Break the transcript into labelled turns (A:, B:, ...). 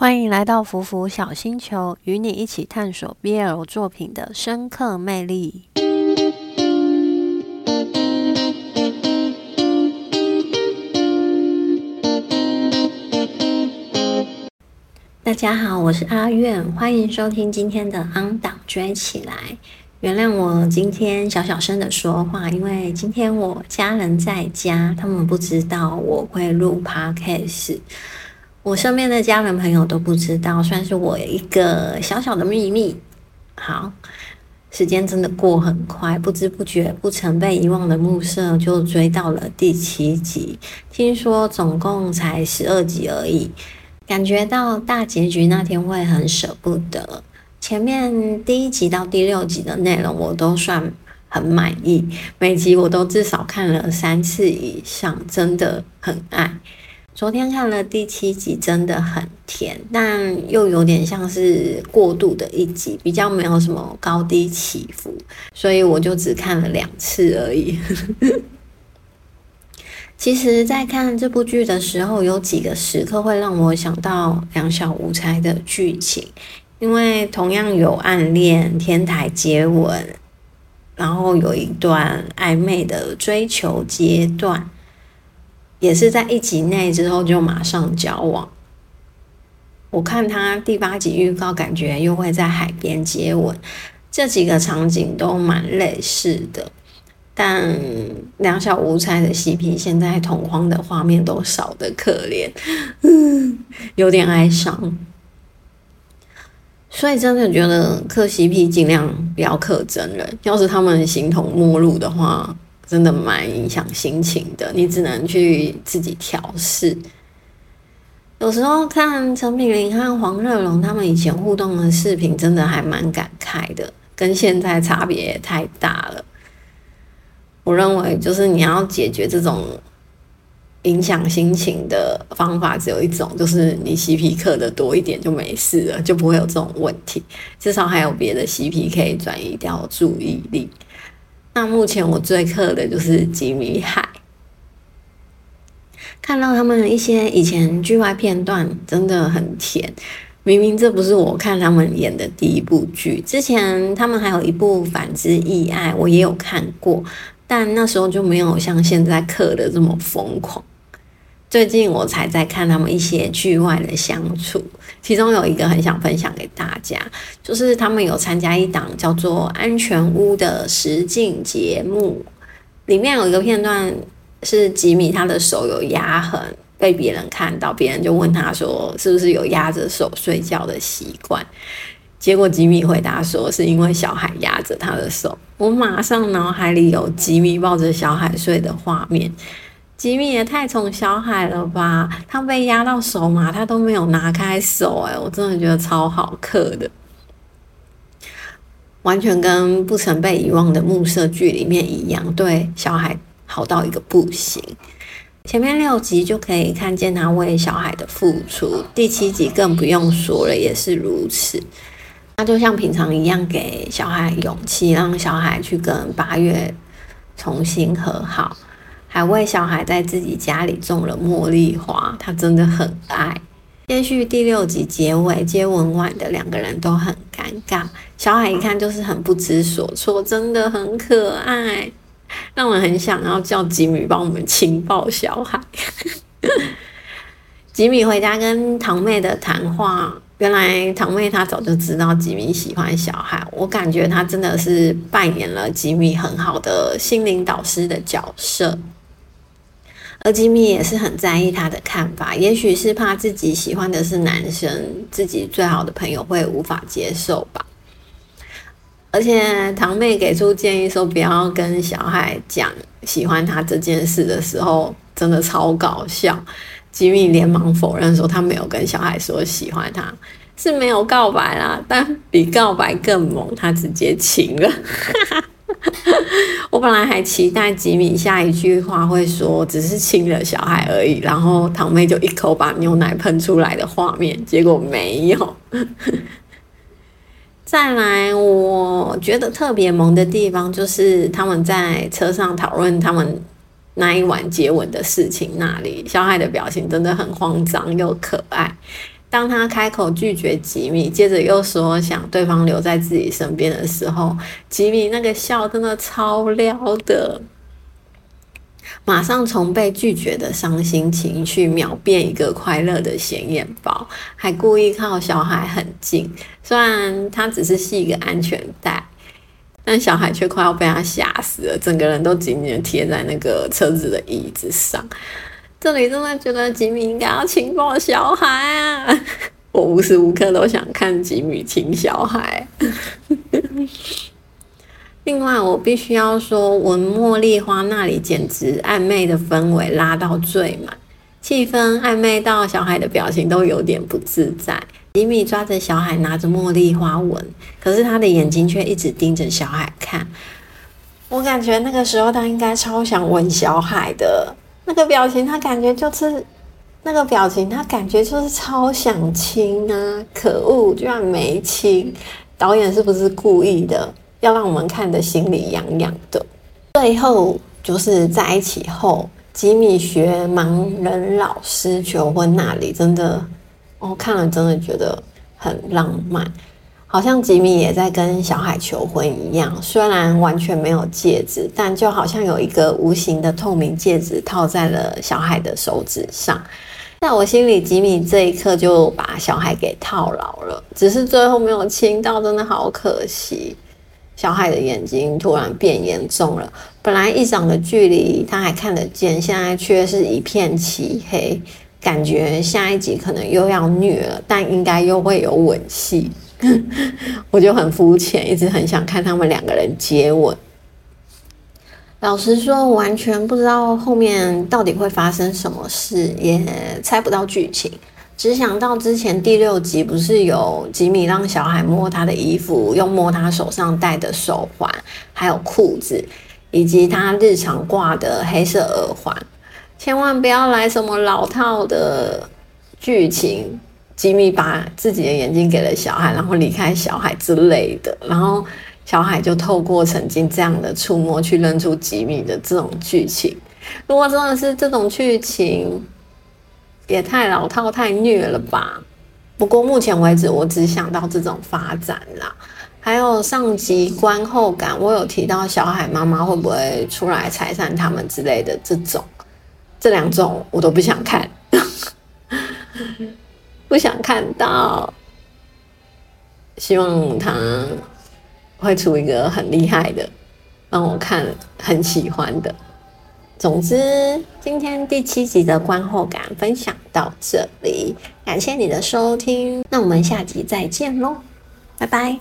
A: 欢迎来到福福小星球，与你一起探索 BL 作品的深刻魅力。大家好，我是阿苑，欢迎收听今天的《昂档追起来》。原谅我今天小小声的说话，因为今天我家人在家，他们不知道我会录 Podcast。我身边的家人朋友都不知道，算是我一个小小的秘密。好，时间真的过很快，不知不觉，不曾被遗忘的暮色就追到了第七集。听说总共才十二集而已，感觉到大结局那天会很舍不得。前面第一集到第六集的内容我都算很满意，每集我都至少看了三次以上，真的很爱。昨天看了第七集，真的很甜，但又有点像是过度的一集，比较没有什么高低起伏，所以我就只看了两次而已。其实，在看这部剧的时候，有几个时刻会让我想到《两小无猜》的剧情，因为同样有暗恋、天台接吻，然后有一段暧昧的追求阶段。也是在一集内之后就马上交往。我看他第八集预告，感觉又会在海边接吻，这几个场景都蛮类似的。但两小无猜的 CP 现在同框的画面都少得可怜，嗯，有点哀伤。所以真的觉得磕 CP 尽量不要磕真人，要是他们形同陌路的话。真的蛮影响心情的，你只能去自己调试。有时候看陈品玲和黄热龙他们以前互动的视频，真的还蛮感慨的，跟现在差别也太大了。我认为，就是你要解决这种影响心情的方法，只有一种，就是你 CP 课的多一点就没事了，就不会有这种问题。至少还有别的 CP 可以转移掉注意力。那目前我最克的就是吉米海，看到他们一些以前剧外片段，真的很甜。明明这不是我看他们演的第一部剧，之前他们还有一部《反之亦爱》，我也有看过，但那时候就没有像现在刻的这么疯狂。最近我才在看他们一些剧外的相处，其中有一个很想分享给大家，就是他们有参加一档叫做《安全屋》的实境节目，里面有一个片段是吉米他的手有压痕，被别人看到，别人就问他说是不是有压着手？睡觉的习惯，结果吉米回答说是因为小孩压着他的手，我马上脑海里有吉米抱着小孩睡的画面。吉米也太宠小海了吧！他被压到手嘛，他都没有拿开手，哎，我真的觉得超好磕的，完全跟不曾被遗忘的暮色剧里面一样，对小孩好到一个不行。前面六集就可以看见他为小孩的付出，第七集更不用说了，也是如此。他就像平常一样给小孩勇气，让小孩去跟八月重新和好。还为小孩在自己家里种了茉莉花，他真的很爱。接续第六集结尾接吻完的两个人都很尴尬，小孩一看就是很不知所措，真的很可爱，让我很想要叫吉米帮我们亲抱小孩。吉米回家跟堂妹的谈话，原来堂妹她早就知道吉米喜欢小孩，我感觉她真的是扮演了吉米很好的心灵导师的角色。而吉米也是很在意他的看法，也许是怕自己喜欢的是男生，自己最好的朋友会无法接受吧。而且堂妹给出建议说不要跟小孩讲喜欢他这件事的时候，真的超搞笑。吉米连忙否认说他没有跟小孩说喜欢他，是没有告白啦，但比告白更猛，他直接亲了。我本来还期待吉米下一句话会说只是亲了小孩而已，然后堂妹就一口把牛奶喷出来的画面，结果没有。再来，我觉得特别萌的地方就是他们在车上讨论他们那一晚接吻的事情，那里小孩的表情真的很慌张又可爱。当他开口拒绝吉米，接着又说想对方留在自己身边的时候，吉米那个笑真的超撩的，马上从被拒绝的伤心情绪秒变一个快乐的显眼包，还故意靠小孩很近，虽然他只是系一个安全带，但小孩却快要被他吓死了，整个人都紧紧贴在那个车子的椅子上。这里真的觉得吉米应该要亲抱小孩啊！我无时无刻都想看吉米亲小孩。另外，我必须要说，闻茉莉花那里简直暧昧的氛围拉到最满，气氛暧昧到小孩的表情都有点不自在。吉米抓着小孩，拿着茉莉花闻，可是他的眼睛却一直盯着小孩看。我感觉那个时候他应该超想吻小孩的。那个表情，他感觉就是那个表情，他感觉就是超想亲啊！可恶，居然没亲！导演是不是故意的，要让我们看的心里痒痒的？最后就是在一起后，吉米学盲人老师求婚那里，真的，我看了真的觉得很浪漫。好像吉米也在跟小海求婚一样，虽然完全没有戒指，但就好像有一个无形的透明戒指套在了小海的手指上。在我心里，吉米这一刻就把小海给套牢了，只是最后没有亲到，真的好可惜。小海的眼睛突然变严重了，本来一掌的距离他还看得见，现在却是一片漆黑，感觉下一集可能又要虐了，但应该又会有吻戏。我就很肤浅，一直很想看他们两个人接吻。老实说，完全不知道后面到底会发生什么事，也猜不到剧情。只想到之前第六集不是有吉米让小孩摸他的衣服，又摸他手上戴的手环，还有裤子，以及他日常挂的黑色耳环。千万不要来什么老套的剧情。吉米把自己的眼睛给了小孩，然后离开小孩之类的，然后小孩就透过曾经这样的触摸去认出吉米的这种剧情。如果真的是这种剧情，也太老套、太虐了吧？不过目前为止，我只想到这种发展啦。还有上集观后感，我有提到小海妈妈会不会出来拆散他们之类的，这种这两种我都不想看。不想看到，希望他会出一个很厉害的，让我看很喜欢的。总之，今天第七集的观后感分享到这里，感谢你的收听，那我们下集再见喽，拜拜。